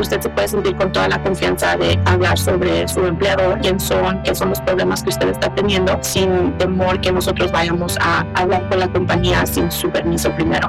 usted se puede sentir con toda la confianza de hablar sobre su empleador, quién son, qué son los problemas que usted está teniendo, sin temor que nosotros vayamos a hablar con la compañía sin su permiso primero.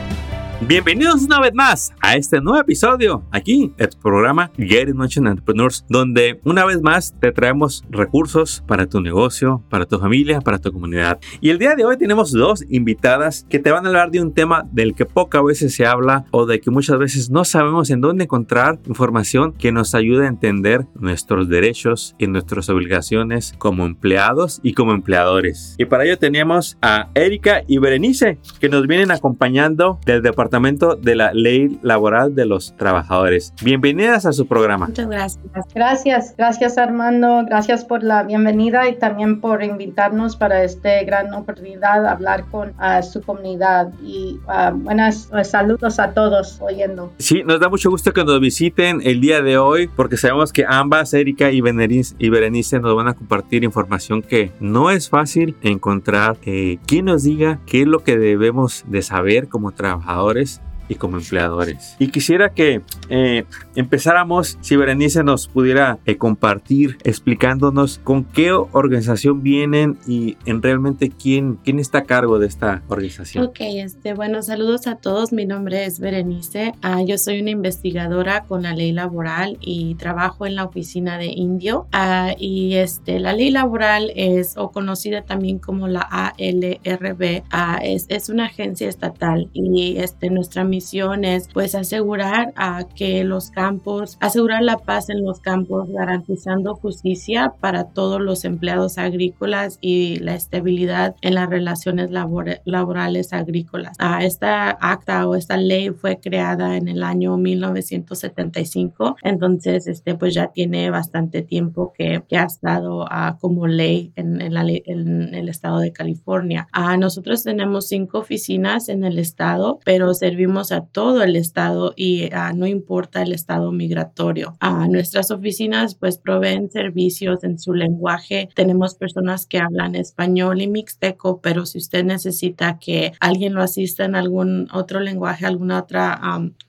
Bienvenidos una vez más a este nuevo episodio aquí en tu programa Get in Motion Entrepreneurs, donde una vez más te traemos recursos para tu negocio, para tu familia, para tu comunidad. Y el día de hoy tenemos dos invitadas que te van a hablar de un tema del que pocas veces se habla o de que muchas veces no sabemos en dónde encontrar información que nos ayude a entender nuestros derechos y nuestras obligaciones como empleados y como empleadores. Y para ello tenemos a Erika y Berenice que nos vienen acompañando del departamento de la Ley Laboral de los Trabajadores. Bienvenidas a su programa. Muchas gracias. Gracias, gracias Armando, gracias por la bienvenida y también por invitarnos para esta gran oportunidad de hablar con su comunidad. Y uh, buenas pues, saludos a todos oyendo. Sí, nos da mucho gusto que nos visiten el día de hoy porque sabemos que ambas, Erika y, y Berenice, nos van a compartir información que no es fácil encontrar. Eh, quien nos diga qué es lo que debemos de saber como trabajadores Inggris y como empleadores. Y quisiera que eh, empezáramos, si Berenice nos pudiera eh, compartir explicándonos con qué organización vienen y en realmente quién, quién está a cargo de esta organización. Ok, este, bueno, saludos a todos. Mi nombre es Berenice. Ah, yo soy una investigadora con la ley laboral y trabajo en la oficina de Indio. Ah, y este, la ley laboral es o conocida también como la ALRB. Ah, es, es una agencia estatal y este, nuestra misión es pues asegurar a que los campos, asegurar la paz en los campos, garantizando justicia para todos los empleados agrícolas y la estabilidad en las relaciones laborales agrícolas. Ah, esta acta o esta ley fue creada en el año 1975, entonces este pues ya tiene bastante tiempo que, que ha estado ah, como ley en, en, la, en, el estado de California. Ah, nosotros tenemos cinco oficinas en el estado, pero servimos a todo el estado y no importa el estado migratorio. A nuestras oficinas pues proveen servicios en su lenguaje. Tenemos personas que hablan español y mixteco, pero si usted necesita que alguien lo asista en algún otro lenguaje, alguna otra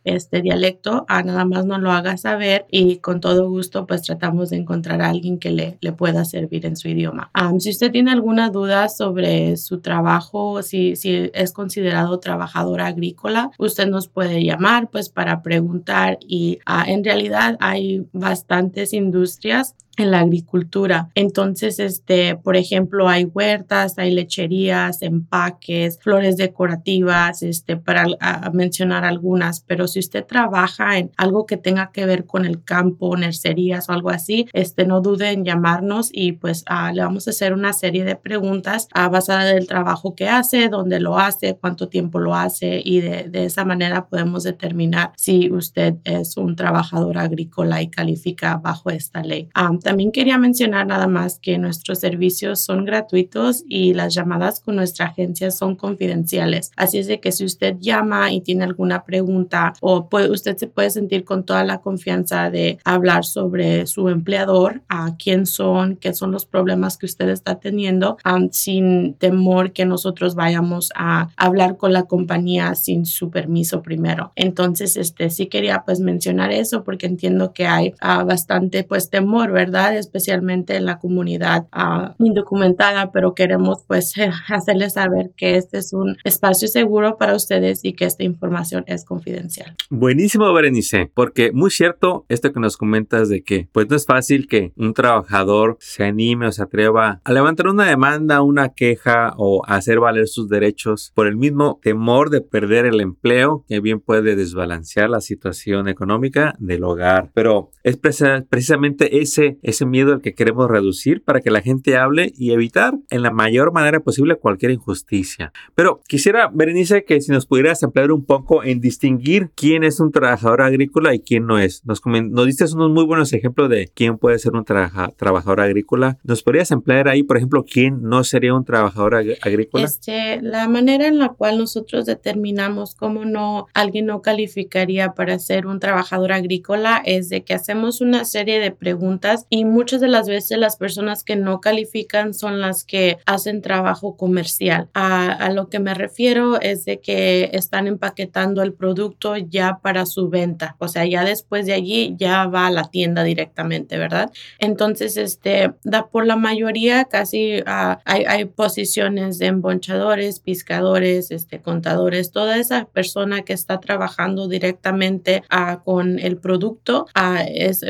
este dialecto, a nada más nos lo haga saber y con todo gusto pues tratamos de encontrar a alguien que le, le pueda servir en su idioma. si usted tiene alguna duda sobre su trabajo, si, si es considerado trabajador agrícola, usted nos puede llamar pues para preguntar y ah, en realidad hay bastantes industrias en la agricultura. Entonces, este, por ejemplo, hay huertas, hay lecherías, empaques, flores decorativas, este, para mencionar algunas, pero si usted trabaja en algo que tenga que ver con el campo, nercerías o algo así, este, no dude en llamarnos y pues ah, le vamos a hacer una serie de preguntas a ah, basada del trabajo que hace, dónde lo hace, cuánto tiempo lo hace y de, esa manera podemos determinar si usted es un trabajador agrícola y califica bajo esta ley. Um, también quería mencionar nada más que nuestros servicios son gratuitos y las llamadas con nuestra agencia son confidenciales. Así es de que si usted llama y tiene alguna pregunta o puede, usted se puede sentir con toda la confianza de hablar sobre su empleador, a quién son, qué son los problemas que usted está teniendo, sin temor que nosotros vayamos a hablar con la compañía sin su permiso primero. Entonces, este sí quería pues mencionar eso porque entiendo que hay ah, bastante pues temor, ¿verdad? Especialmente en la comunidad ah, indocumentada, pero queremos pues hacerles saber que este es un espacio seguro para ustedes y que esta información es confidencial. Buenísimo, Berenice, porque muy cierto esto que nos comentas de que pues no es fácil que un trabajador se anime o se atreva a levantar una demanda, una queja o hacer valer sus derechos por el mismo temor de perder el empleo que bien puede desbalancear la situación económica del hogar. Pero es precisamente ese ese miedo al que queremos reducir para que la gente hable y evitar en la mayor manera posible cualquier injusticia. Pero quisiera, Berenice, que si nos pudieras emplear un poco en distinguir quién es un trabajador agrícola y quién no es. Nos, nos diste unos muy buenos ejemplos de quién puede ser un trabajador agrícola. ¿Nos podrías emplear ahí, por ejemplo, quién no sería un trabajador agrícola? Este, la manera en la cual nosotros determinamos cómo no alguien no calificaría para ser un trabajador agrícola es de que hacemos una serie de preguntas y muchas de las veces las personas que no califican son las que hacen trabajo comercial. A, a lo que me refiero es de que están empaquetando el producto ya para su venta, o sea, ya después de allí ya va a la tienda directamente, ¿verdad? Entonces, este, da por la mayoría casi uh, hay, hay, posiciones de embonchadores, pescadores, este, contadores, toda esa persona que está trabajando directamente uh, con el producto uh, es,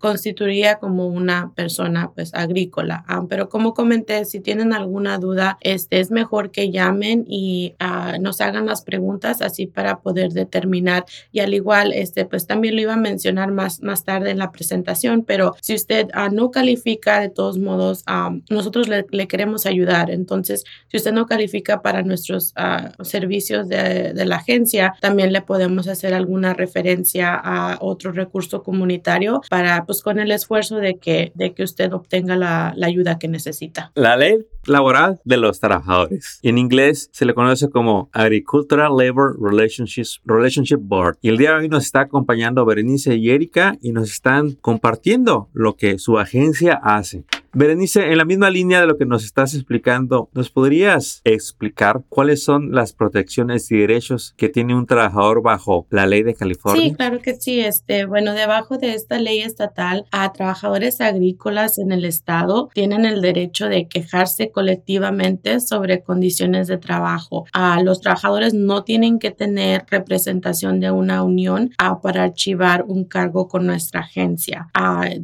constituiría como una persona pues agrícola. pero como comenté, si tienen alguna duda, este, es mejor que llamen y nos hagan las preguntas así para poder determinar y al igual, este, pues también lo iba a mencionar más, más tarde en la presentación, pero si usted no califica, de todos modos, nosotros le, le, queremos ayudar. Entonces, si usted no califica para nuestros servicios de, de, la agencia, también le podemos hacer alguna referencia a otro recurso comunitario para, pues, con el esfuerzo de que, de que usted obtenga la, la ayuda que necesita. La ley laboral de los trabajadores. En inglés se le conoce como Agricultural Labor Relationships, Relationship Board. Y el día de hoy nos está acompañando Berenice y Erika y nos están compartiendo lo que su agencia hace. Berenice, en la misma línea de lo que nos estás explicando, ¿nos podrías explicar cuáles son las protecciones y derechos que tiene un trabajador bajo la ley de California? Sí, claro que sí. Este, bueno, debajo de esta ley estatal, a trabajadores agrícolas en el estado tienen el derecho de quejarse colectivamente sobre condiciones de trabajo. A los trabajadores no tienen que tener representación de una unión a, para archivar un cargo con nuestra agencia.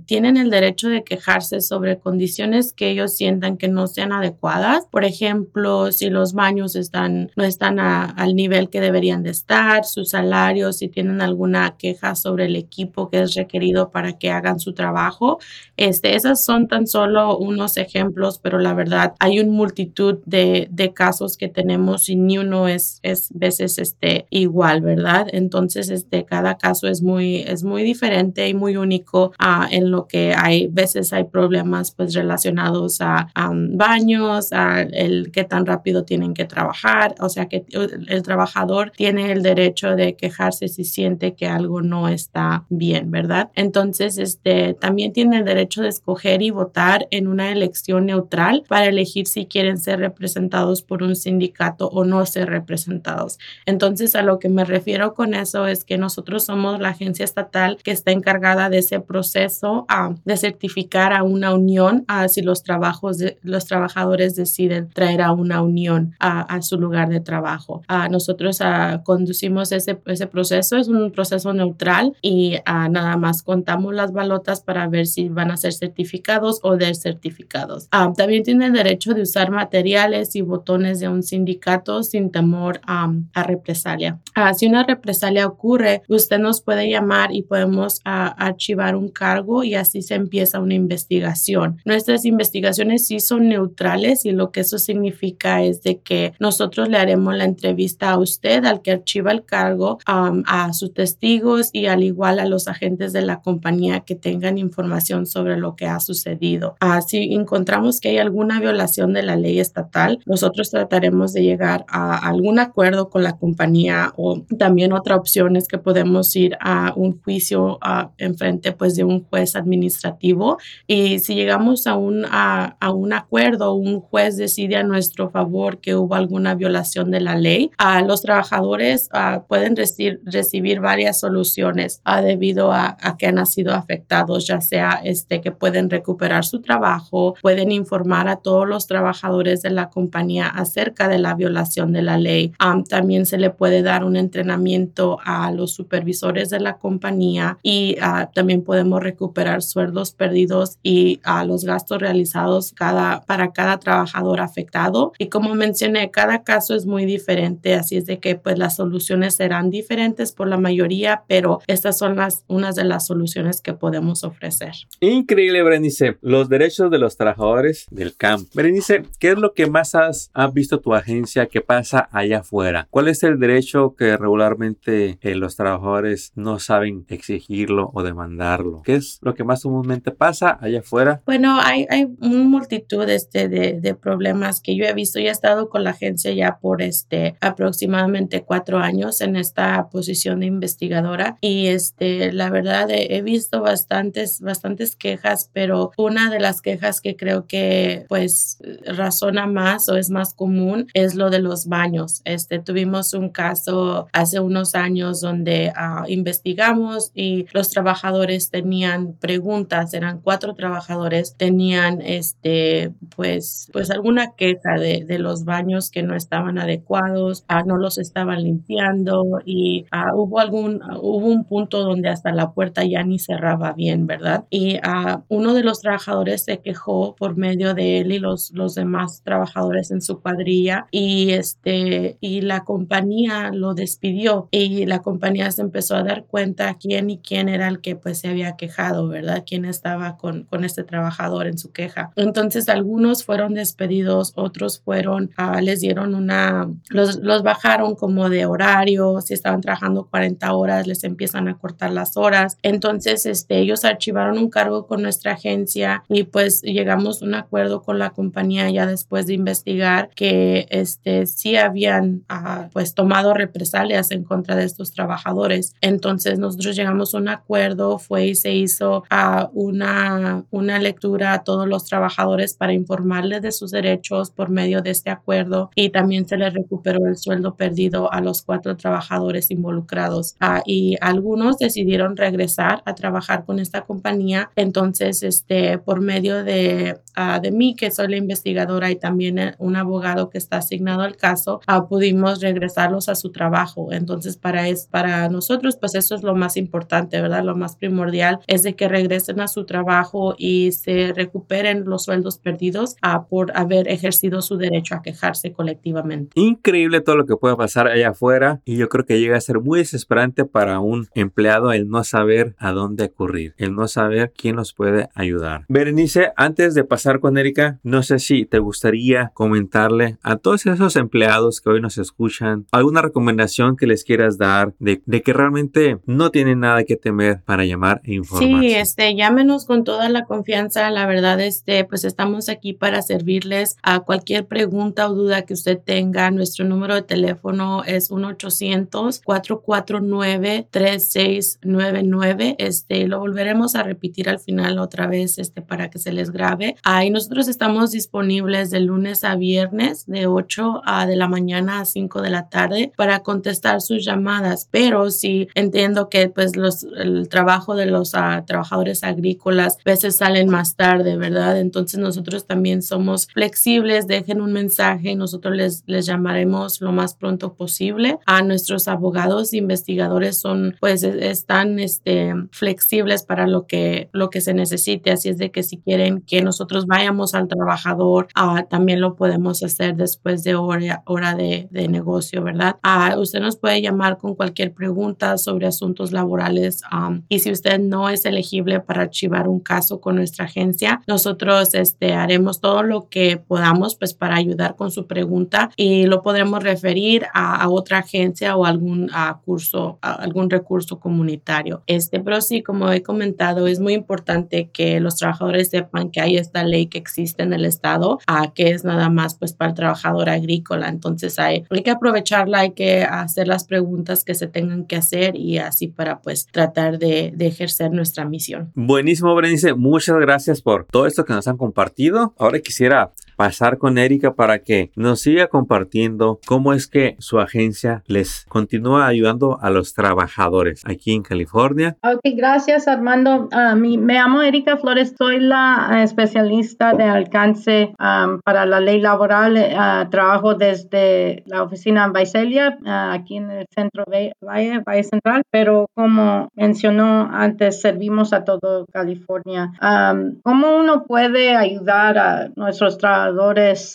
tienen el derecho de quejarse sobre condiciones condiciones que ellos sientan que no sean adecuadas. Por ejemplo, si los baños están, no están al nivel que deberían de estar, sus salarios, si tienen alguna queja sobre el equipo que es requerido para que hagan su trabajo. Este, esas son tan solo unos ejemplos, pero la verdad hay una multitud de, de casos que tenemos y ni uno es, es veces este, igual, ¿verdad? Entonces, este, cada caso es muy, es muy diferente y muy único uh, en lo que hay veces hay problemas pues relacionados a, baños, a el qué tan rápido tienen que trabajar, o sea que el trabajador tiene el derecho de quejarse si siente que algo no está bien, ¿verdad? Entonces, este también tiene el derecho de escoger y votar en una elección neutral para elegir si quieren ser representados por un sindicato o no ser representados. Entonces, a lo que me refiero con eso es que nosotros somos la agencia estatal que está encargada de ese proceso de certificar a una unión si los, trabajos los trabajadores deciden traer a una unión a, su lugar de trabajo. nosotros conducimos ese, ese proceso, es un proceso neutral y nada más contamos las balotas para ver si van a ser certificados o desertificados. también tiene derecho de usar materiales y botones de un sindicato sin temor a represalia. si una represalia ocurre, usted nos puede llamar y podemos archivar un cargo y así se empieza una investigación. Nuestras investigaciones sí son neutrales y lo que eso significa es de que nosotros le haremos la entrevista a usted, al que archiva el cargo, a sus testigos y al igual a los agentes de la compañía que tengan información sobre lo que ha sucedido. Uh, si encontramos que hay alguna violación de la ley estatal, nosotros trataremos de llegar a algún acuerdo con la compañía o también otra opción es que podemos ir a un juicio en frente pues de un juez administrativo y si llegamos a un, a, un acuerdo, un juez decide a nuestro favor que hubo alguna violación de la ley, a los trabajadores pueden recibir, recibir varias soluciones debido a, que han sido afectados, ya sea este, que pueden recuperar su trabajo, pueden informar a todos los trabajadores de la compañía acerca de la violación de la ley. también se le puede dar un entrenamiento a los supervisores de la compañía y también podemos recuperar sueldos perdidos y a los los gastos realizados cada, para cada trabajador afectado. Y como mencioné, cada caso es muy diferente, así es de que pues las soluciones serán diferentes por la mayoría, pero estas son las, unas de las soluciones que podemos ofrecer. Increíble, Berenice. Los derechos de los trabajadores del campo. Berenice, ¿qué es lo que más has, visto tu agencia que pasa allá afuera? ¿Cuál es el derecho que regularmente eh, los trabajadores no saben exigirlo o demandarlo? ¿Qué es lo que más comúnmente pasa allá afuera? Bueno, hay, hay una multitud este, de, de problemas que yo he visto. Y he estado con la agencia ya por este aproximadamente cuatro años en esta posición de investigadora y este la verdad he, visto bastantes bastantes quejas pero una de las quejas que creo que pues razona más o es más común es lo de los baños. Este tuvimos un caso hace unos años donde ah, investigamos y los trabajadores tenían preguntas eran cuatro trabajadores tenían este pues pues alguna queja de, de los baños que no estaban adecuados ah, no los estaban limpiando y ah, hubo algún, hubo un punto donde hasta la puerta ya ni cerraba bien, ¿verdad? Y uh, uno de los trabajadores se quejó por medio de él y los, los demás trabajadores en su cuadrilla y este, y la compañía lo despidió y la compañía se empezó a dar cuenta quién y quién era el que pues se había quejado, ¿verdad? Quién estaba con, con este trabajador en su queja. Entonces algunos fueron despedidos, otros fueron, uh, les dieron una, los, los bajaron como de horario, si estaban trabajando 40 horas, les empiezan a cortar las horas. Entonces, este, ellos archivaron un cargo con nuestra agencia y pues llegamos a un acuerdo con la compañía ya después de investigar que este, sí habían ah, pues tomado represalias en contra de estos trabajadores. Entonces, nosotros llegamos a un acuerdo, fue y se hizo a ah, una, una lectura a todos los trabajadores para informarles de sus derechos por medio de este acuerdo y también se les recuperó el sueldo perdido a los cuatro trabajadores involucrados ah, y algunos decidieron regresar a trabajar con esta compañía. Entonces, este, por medio de, ah, de mí, que soy la investigadora y también eh, un abogado que está asignado al caso, ah, pudimos regresarlos a su trabajo. Entonces, para, es, para nosotros, pues eso es lo más importante, ¿verdad? Lo más primordial es de que regresen a su trabajo y se recuperen los sueldos perdidos por haber ejercido su derecho a quejarse colectivamente. Increíble todo lo que puede pasar allá afuera y yo creo que llega a ser muy desesperante para un empleado el no saber a dónde ocurrir, el no saber quién nos puede ayudar. Berenice, antes de pasar con Erika, no sé si te gustaría comentarle a todos esos empleados que hoy nos escuchan alguna recomendación que les quieras dar de, que realmente no tienen nada que temer para llamar e informar. Sí, este, llámenos con toda la confianza. La verdad, este, pues estamos aquí para servirles a cualquier pregunta o duda que usted tenga. Nuestro número de teléfono es 1-800-449-3699. Este, lo volveremos a repetir al final otra vez este, para que se les grabe. Ahí nosotros estamos disponibles de lunes a viernes de 8 a de la mañana a 5 de la tarde para contestar sus llamadas. Pero sí entiendo que pues los, el trabajo de los ah, trabajadores agrícolas a veces salen más tarde, ¿verdad? Entonces nosotros también somos flexibles. Dejen un mensaje y nosotros les, les llamaremos lo más pronto posible. A nuestros abogados investigadores son, pues, están este, flexibles para lo que, lo que se necesite. Así es de que si quieren que nosotros vayamos al trabajador, ah, también lo podemos hacer después de hora, hora de, de negocio, ¿verdad? Ah, usted nos puede llamar con cualquier pregunta sobre asuntos laborales y si usted no es elegible para archivar un caso con nuestra agencia, nosotros este, haremos todo lo que podamos pues para ayudar con su pregunta y lo podremos referir a, otra agencia o algún curso, algún recurso comunitario. Este, pero sí, como he comentado, es muy importante que los trabajadores sepan que hay esta ley que existe en el estado, a que es nada más pues para el trabajador agrícola. Entonces hay, hay que aprovecharla, hay que hacer las preguntas que se tengan que hacer y así para pues tratar de, de ejercer nuestra misión. Buenísimo, Berenice. Muchas gracias por todo esto que nos han compartido. Ahora quisiera pasar con Erika para que nos siga compartiendo cómo es que su agencia les continúa ayudando a los trabajadores aquí en California. Ok, gracias Armando. Uh, me llamo Erika Flores, soy la uh, especialista de alcance um, para la ley laboral. Uh, trabajo desde la oficina en Visalia, aquí en el centro Valle, Valle Central, pero como mencionó antes, servimos a todo California. Um, ¿Cómo uno puede ayudar a nuestros trabajadores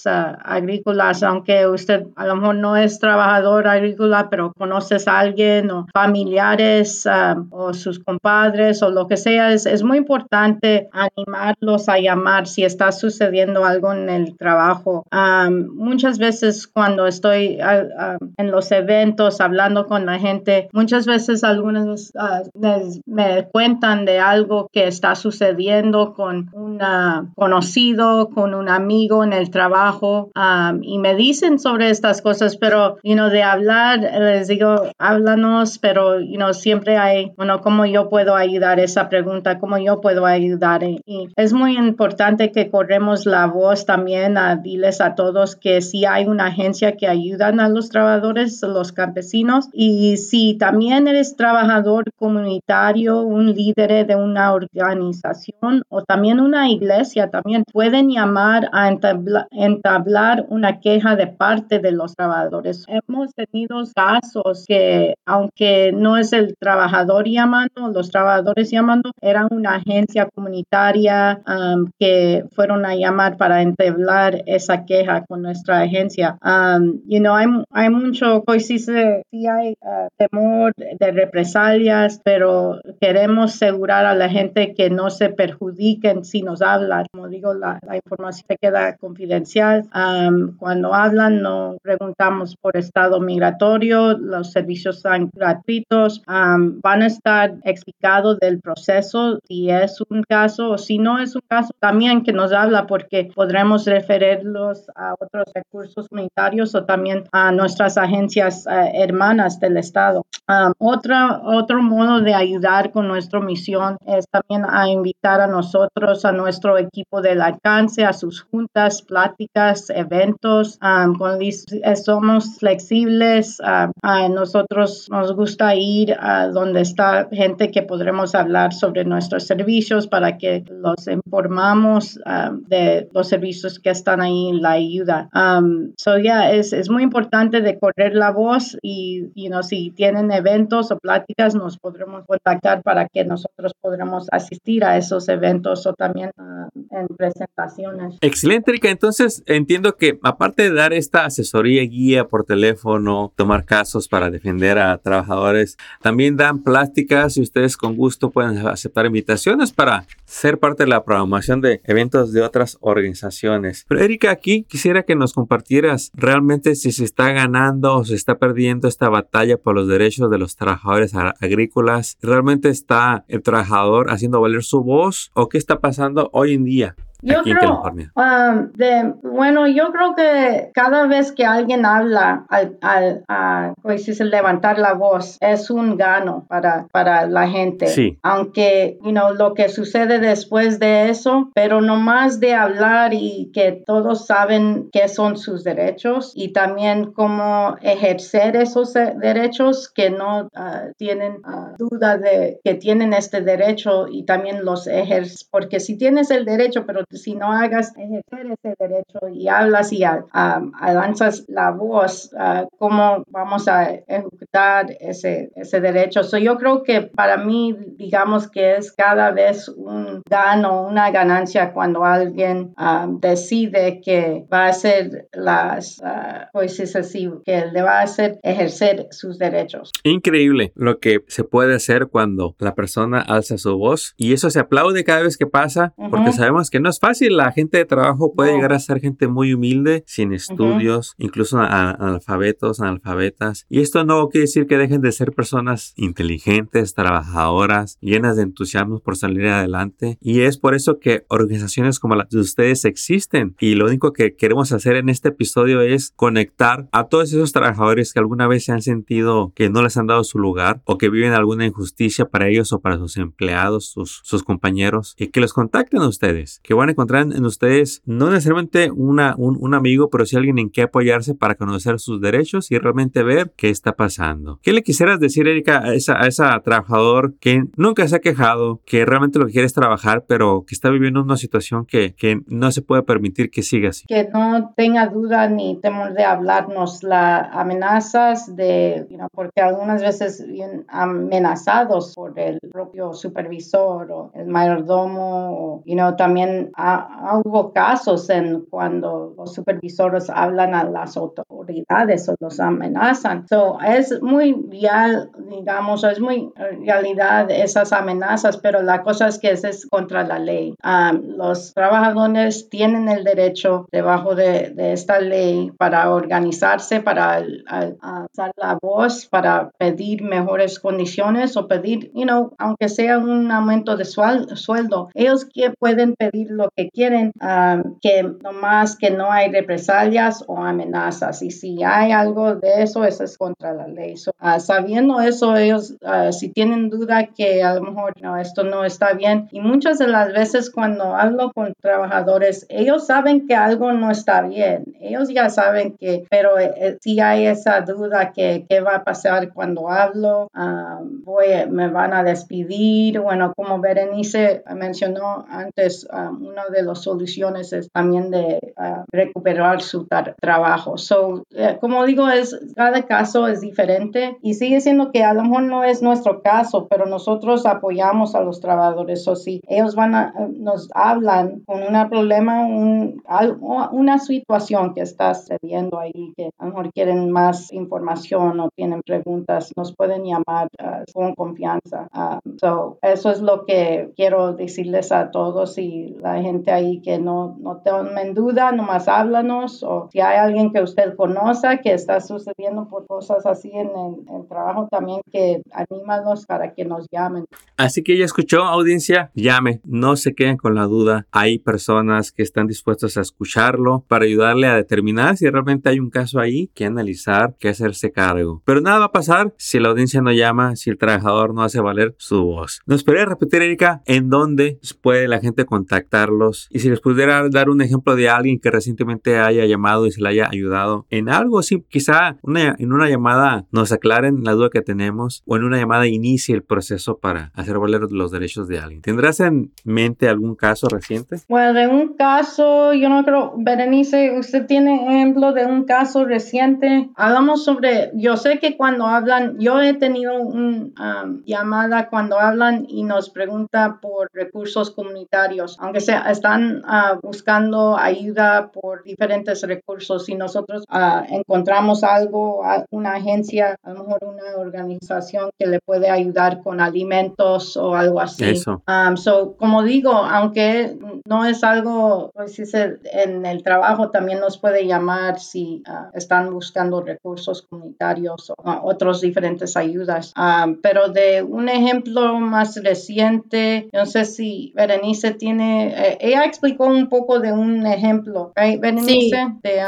agrícolas, aunque usted a lo mejor no es trabajador agrícola, pero conoces a alguien o familiares um, o sus compadres o lo que sea? Es, muy importante animarlos a llamar si está sucediendo algo en el trabajo. Muchas veces cuando estoy en los eventos hablando con la gente, muchas veces algunos uh, me cuentan de algo que está sucediendo con un conocido, con un amigo en el trabajo um, y me dicen sobre estas cosas, pero, you know, de hablar, les digo, háblanos, pero, you know, siempre hay, bueno, cómo yo puedo ayudar esa pregunta, cómo yo puedo ayudar. Y es muy importante que corremos la voz también a diles a todos que si hay una agencia que ayudan a los trabajadores, los campesinos, y si también eres trabajador comunitario, un líder de una organización o también una iglesia, también pueden llamar a entablar una queja de parte de los trabajadores. Hemos tenido casos que, aunque no es el trabajador llamando, los trabajadores llamando, eran una agencia comunitaria um, que fueron a llamar para entablar esa queja con nuestra agencia. Um, you know, hay, hay mucho, pues sí, hay uh, temor de represalias, pero queremos asegurar a la gente que no se perjudiquen si nos hablan. Como digo, la, la información queda confidencial. Um, cuando hablan, no preguntamos por estado migratorio, los servicios son gratuitos. Um, van a estar explicados del proceso si es un caso o si no es un caso, también que nos habla porque podremos referirlos a otros recursos comunitarios o también a nuestras agencias uh, hermanas del Estado. Um, otra, otro modo de ayudar con nuestra misión es también a invitar a nosotros, a nuestro equipo del alcance, a sus juntas, pláticas, eventos. Um, cuando somos flexibles, nosotros nos gusta ir a donde está gente que podremos hablar sobre nuestros servicios para que los informamos de los servicios que están ahí en la ayuda. Um, so yeah, es, es muy importante de correr la voz y, you know, si tienen eventos o pláticas, nos podremos contactar para que nosotros podamos asistir a esos eventos o también uh, en presentaciones. Excelente, Erika. Entonces, entiendo que aparte de dar esta asesoría, guía por teléfono, tomar casos para defender a trabajadores, también dan plásticas y ustedes con gusto pueden aceptar invitaciones para ser parte de la programación de eventos de otras organizaciones. Pero Erika, aquí quisiera que nos compartieras realmente si se está ganando o se está perdiendo esta batalla por los derechos de los trabajadores agrícolas. ¿Realmente está el trabajador haciendo valer su voz o qué está pasando hoy en día? Yo creo, um, de, bueno, yo creo que cada vez que alguien habla al, al a, pues, levantar la voz es un gano para, para la gente. Sí. Aunque, you know, lo que sucede después de eso, pero no más de hablar y que todos saben qué son sus derechos y también cómo ejercer esos derechos que no uh, tienen uh, duda de que tienen este derecho y también los ejercer, porque si tienes el derecho, pero si no hagas ejercer ese derecho y hablas y avanzas la voz, uh, cómo vamos a ejecutar ese, ese derecho. So, yo creo que para mí, digamos que es cada vez un gano, una ganancia cuando alguien decide que va a hacer las cosas así, que le va a hacer ejercer sus derechos. Increíble lo que se puede hacer cuando la persona alza su voz y eso se aplaude cada vez que pasa porque sabemos que no es fácil. La gente de trabajo puede llegar a ser gente muy humilde, sin estudios, incluso analfabetos, analfabetas. Y esto no quiere decir que dejen de ser personas inteligentes, trabajadoras, llenas de entusiasmo por salir adelante. Y es por eso que organizaciones como las de ustedes existen. Y lo único que queremos hacer en este episodio es conectar a todos esos trabajadores que alguna vez se han sentido que no les han dado su lugar o que viven alguna injusticia para ellos o para sus empleados, sus, sus compañeros, y que los contacten a ustedes. Que van van a encontrar en, ustedes no necesariamente una, un, amigo, pero sí alguien en que apoyarse para conocer sus derechos y realmente ver qué está pasando. ¿Qué le quisieras decir, Erika, a esa, a esa trabajador que nunca se ha quejado, que realmente lo que quiere es trabajar, pero que está viviendo una situación que, que no se puede permitir que siga así? Que no tenga duda ni temor de hablarnos las amenazas de, porque algunas veces amenazados por el propio supervisor o el mayordomo, y no también hubo casos en cuando los supervisores hablan a las autoridades o los amenazan. So, es muy real, digamos, es muy realidad esas amenazas, pero la cosa es que es, es contra la ley. Um, los trabajadores tienen el derecho debajo de, esta ley para organizarse, para alzar la voz, para pedir mejores condiciones o pedir, you know, aunque sea un aumento de sueldo, ellos que pueden pedir lo que quieren, um, que nomás que no hay represalias o amenazas. Y si hay algo de eso, eso es contra la ley. Uh, sabiendo eso, ellos, uh, si tienen duda que a lo mejor no, esto no está bien, y muchas de las veces cuando hablo con trabajadores, ellos saben que algo no está bien. Ellos ya saben que, pero eh, si hay esa duda que qué va a pasar cuando hablo, um, voy, me van a despedir. Bueno, como Berenice mencionó antes, um, una de las soluciones es también de uh, recuperar su trabajo. So, eh, como digo, es, cada caso es diferente y sigue siendo que a lo mejor no es nuestro caso, pero nosotros apoyamos a los trabajadores. O si ellos van a, nos hablan con un problema, un, una situación que está sucediendo ahí, que a lo mejor quieren más información o tienen preguntas, nos pueden llamar uh, con confianza. Um, so, eso es lo que quiero decirles a todos y la gente ahí que no, no tomen duda, nomás háblanos o si hay alguien que usted conoce que está sucediendo por cosas así en el, trabajo también que anímalos para que nos llamen. Así que ya escuchó audiencia, llame, no se queden con la duda. Hay personas que están dispuestas a escucharlo para ayudarle a determinar si realmente hay un caso ahí que analizar, que hacerse cargo. Pero nada va a pasar si la audiencia no llama, si el trabajador no hace valer su voz. Nos podría repetir, Erika, en dónde puede la gente contactarlos y si les pudiera dar un ejemplo de alguien que recientemente haya llamado y se le haya ayudado en algo, sí, quizá en una llamada nos aclaren la duda que tenemos o en una llamada inicie el proceso para hacer valer los derechos de alguien. ¿Tendrás en mente algún caso reciente? Bueno, de un caso, yo no creo, Berenice, usted tiene ejemplo de un caso reciente. Hablamos sobre, yo sé que cuando hablan, yo he tenido una um, llamada cuando hablan y nos pregunta por recursos comunitarios, aunque sea, están uh, buscando ayuda por diferentes recursos y nosotros uh, encontramos algo, una agencia, a lo mejor una organización que le puede ayudar con alimentos o algo así. Eso. Um, so, como digo, aunque no es algo, pues, en el trabajo también nos puede llamar si uh, están buscando recursos comunitarios o otros diferentes ayudas. Um, pero de un ejemplo más reciente, no sé si Berenice tiene, eh, ella explicó un poco de un ejemplo, Berenice?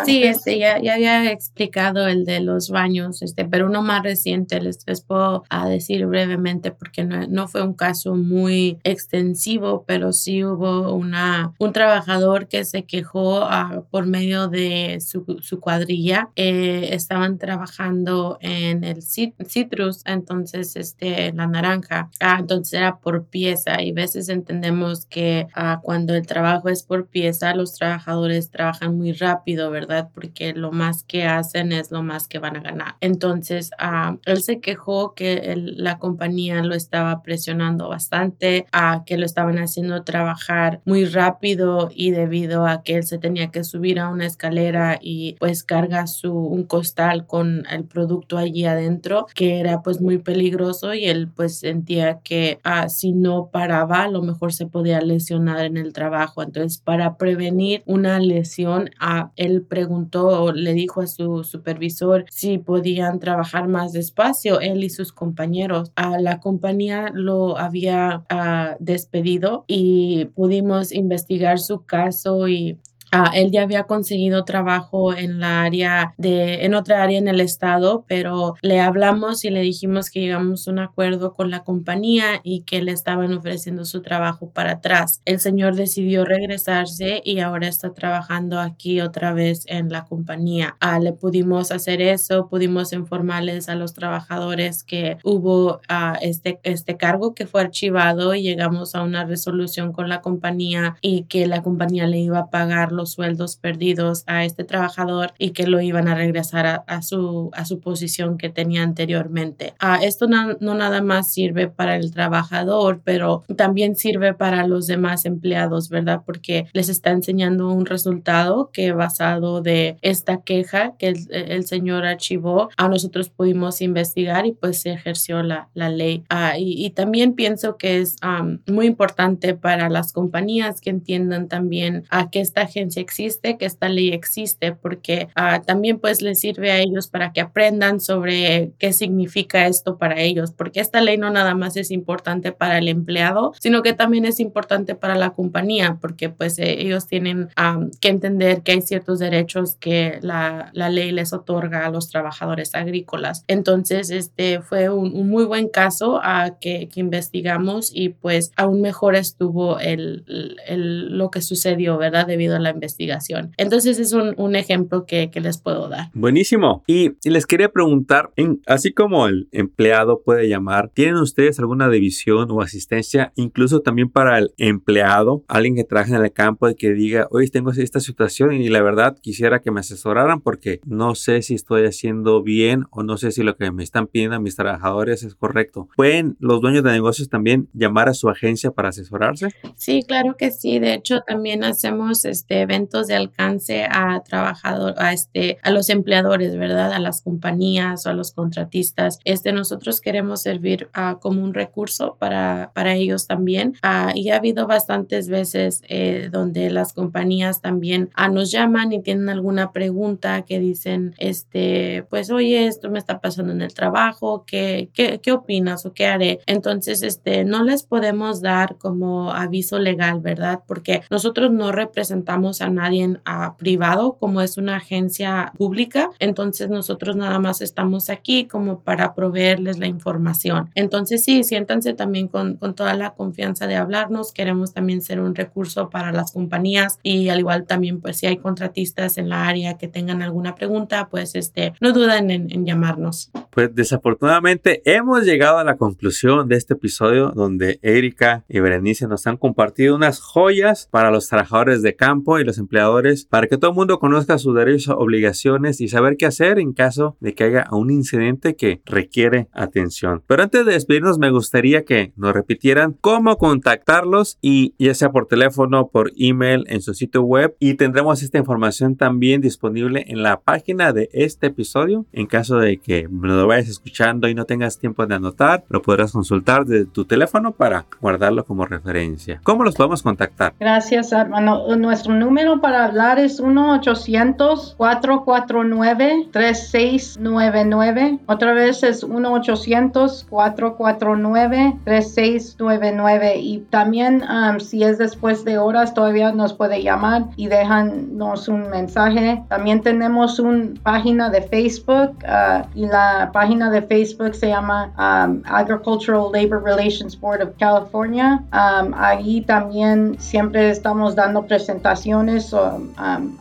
Sí, este, ya, ya había explicado el de los baños, este, pero uno más reciente les, les puedo a decir brevemente porque no, no, fue un caso muy extensivo, pero sí hubo una, un trabajador que se quejó uh, por medio de su, su cuadrilla. Eh, estaban trabajando en el citrus, entonces este, la naranja, ah, entonces era por pieza y a veces entendemos que uh, cuando el trabajo es por pieza, los trabajadores trabajan muy rápido, ¿verdad? Porque lo más que hacen es lo más que van a ganar. Entonces, uh, él se quejó que el, la compañía lo estaba presionando bastante, a que lo estaban haciendo trabajar muy rápido y debido a que él se tenía que subir a una escalera y pues carga su un costal con el producto allí adentro que era pues muy peligroso y él pues sentía que ah, si no paraba a lo mejor se podía lesionar en el trabajo. Entonces para prevenir una lesión a él preguntó o le dijo a su supervisor si podían trabajar más despacio él y sus compañeros. A la compañía lo había ah, despedido y pudimos investigar su caso y ah, él ya había conseguido trabajo en la área de, en otra área en el estado, pero le hablamos y le dijimos que llegamos a un acuerdo con la compañía y que le estaban ofreciendo su trabajo para atrás. El señor decidió regresarse y ahora está trabajando aquí otra vez en la compañía. Ah, le pudimos hacer eso, pudimos informarles a los trabajadores que hubo ah, este, este cargo que fue archivado y llegamos a una resolución con la compañía y que la compañía le iba a pagar los sueldos perdidos a este trabajador y que lo iban a regresar a, su, a su posición que tenía anteriormente. Ah, esto no, no nada más sirve para el trabajador, pero también sirve para los demás empleados, ¿verdad? Porque les está enseñando un resultado que basado de esta queja que el, señor archivó, a nosotros pudimos investigar y pues se ejerció la, la ley. Ah, y, también pienso que es muy importante para las compañías que entiendan también a que esta agencia existe, que esta ley existe, porque ah, también pues les sirve a ellos para que aprendan sobre qué significa esto para ellos, porque esta ley no nada más es importante para el empleado, sino que también es importante para la compañía, porque pues eh, ellos tienen que entender que hay ciertos derechos que la, la, ley les otorga a los trabajadores agrícolas. Entonces, este fue un, muy buen caso a que, que, investigamos y pues aún mejor estuvo el, el, lo que sucedió, ¿verdad? Debido a la investigación. Entonces es un, un ejemplo que, que, les puedo dar. Buenísimo. Y, y les quería preguntar, en, así como el empleado puede llamar, ¿tienen ustedes alguna división o asistencia incluso también para el empleado, alguien que trabaja en el campo y que diga, hoy tengo esta situación y la verdad quisiera que me asesoraran porque no sé si estoy haciendo bien o no sé si lo que me están pidiendo a mis trabajadores es correcto. ¿Pueden los dueños de negocios también llamar a su agencia para asesorarse? Sí, claro que sí. De hecho, también hacemos este, eventos de alcance a trabajadores, a, este, a los empleadores, ¿verdad? A las compañías o a los contratistas. Este, nosotros queremos servir uh, como un recurso para, para ellos también. Uh, y ha habido bastantes veces eh, donde las compañías también uh, nos llaman y tienen alguna pregunta que dicen, este, pues, oye, esto me está pasando en el trabajo, ¿qué, qué, qué opinas o qué haré? Entonces, este, no les podemos dar como aviso legal, ¿verdad? Porque nosotros no representamos a nadie a privado como es una agencia pública, entonces nosotros nada más estamos aquí como para proveerles la información. Entonces, sí, siéntanse también con, con toda la confianza de hablarnos, queremos también ser un recurso para las compañías y al igual también pues si hay contratistas en la área que tengan alguna pregunta, pues este, no duden en, llamarnos. Pues desafortunadamente hemos llegado a la conclusión de este episodio donde Erika y Berenice nos han compartido unas joyas para los trabajadores de campo y los empleadores para que todo el mundo conozca sus derechos, obligaciones y saber qué hacer en caso de que haya un incidente que requiere atención. Pero antes de despedirnos me gustaría que nos repitieran cómo contactarlos y ya sea por teléfono, por email, en su sitio web y tendremos esta información también disponible en la página de este episodio. En caso de que lo vayas escuchando y no tengas tiempo de anotar, lo podrás consultar desde tu teléfono para guardarlo como referencia. ¿Cómo los podemos contactar? Gracias, hermano. Nuestro número para hablar es 1-800-449-3699. Otra vez es 1-800-449-3699. Y también um, si es después de horas, todavía nos puede llamar y déjanos un mensaje. También tenemos una página de Facebook uh, y la página de Facebook se llama um, Agricultural Labor Relations Board of California. Um, ahí también siempre estamos dando presentaciones um,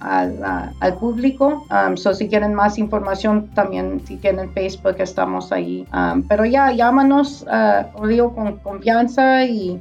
al, público. so si quieren más información, también si tienen Facebook, estamos ahí. pero ya, llámanos, uh, digo, con confianza y,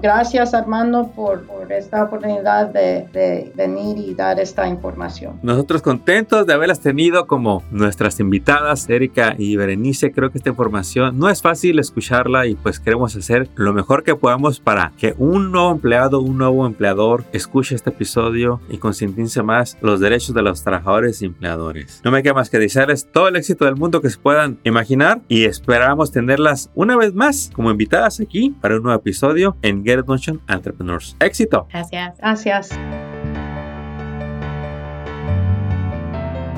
gracias Armando por, por esta oportunidad de, de, venir y dar esta información. Nosotros contentos de haberlas tenido como nuestras invitadas, Erika y Berenice. Creo que esta información no es fácil escucharla y pues queremos hacer lo mejor que podamos para que un nuevo empleado, un nuevo empleador escuche este episodio y concientice más los derechos de los trabajadores y empleadores. No me queda más que desearles todo el éxito del mundo que se puedan imaginar y esperamos tenerlas una vez más como invitadas aquí para un nuevo episodio en Get It Motion Entrepreneurs. ¡Éxito! Gracias. Gracias.